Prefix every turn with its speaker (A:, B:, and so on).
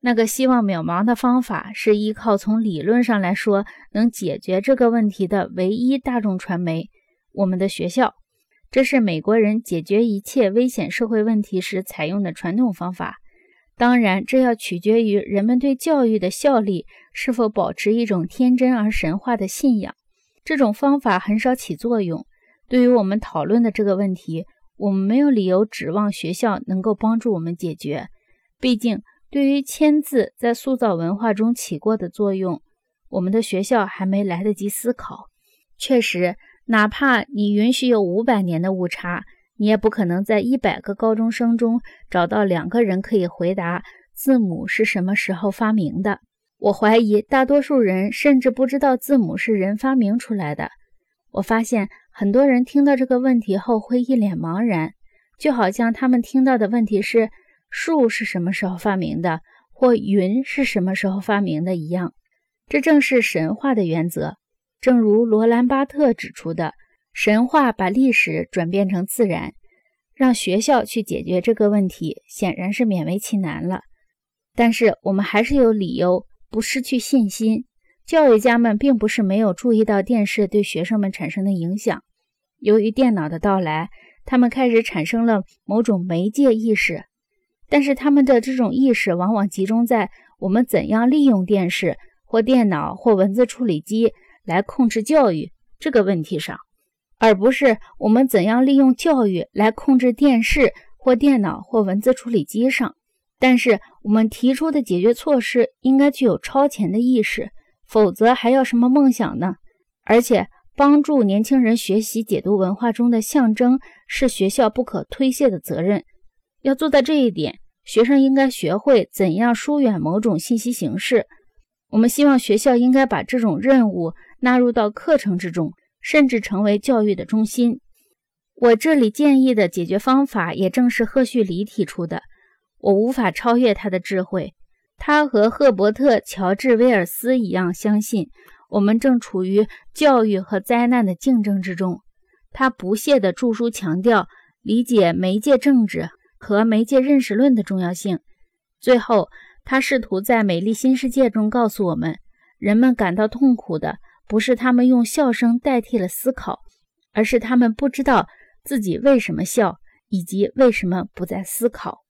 A: 那个希望渺茫的方法，是依靠从理论上来说能解决这个问题的唯一大众传媒——我们的学校。这是美国人解决一切危险社会问题时采用的传统方法。当然，这要取决于人们对教育的效力是否保持一种天真而神话的信仰。这种方法很少起作用。对于我们讨论的这个问题，我们没有理由指望学校能够帮助我们解决。毕竟，对于签字在塑造文化中起过的作用，我们的学校还没来得及思考。确实，哪怕你允许有五百年的误差。你也不可能在一百个高中生中找到两个人可以回答字母是什么时候发明的。我怀疑大多数人甚至不知道字母是人发明出来的。我发现很多人听到这个问题后会一脸茫然，就好像他们听到的问题是树是什么时候发明的，或云是什么时候发明的一样。这正是神话的原则，正如罗兰巴特指出的。神话把历史转变成自然，让学校去解决这个问题，显然是勉为其难了。但是我们还是有理由不失去信心。教育家们并不是没有注意到电视对学生们产生的影响。由于电脑的到来，他们开始产生了某种媒介意识，但是他们的这种意识往往集中在我们怎样利用电视或电脑或文字处理机来控制教育这个问题上。而不是我们怎样利用教育来控制电视或电脑或文字处理机上。但是我们提出的解决措施应该具有超前的意识，否则还要什么梦想呢？而且，帮助年轻人学习解读文化中的象征是学校不可推卸的责任。要做到这一点，学生应该学会怎样疏远某种信息形式。我们希望学校应该把这种任务纳入到课程之中。甚至成为教育的中心。我这里建议的解决方法，也正是赫胥黎提出的。我无法超越他的智慧。他和赫伯特·乔治·威尔斯一样，相信我们正处于教育和灾难的竞争之中。他不懈地著书强调理解媒介政治和媒介认识论的重要性。最后，他试图在《美丽新世界》中告诉我们，人们感到痛苦的。不是他们用笑声代替了思考，而是他们不知道自己为什么笑，以及为什么不再思考。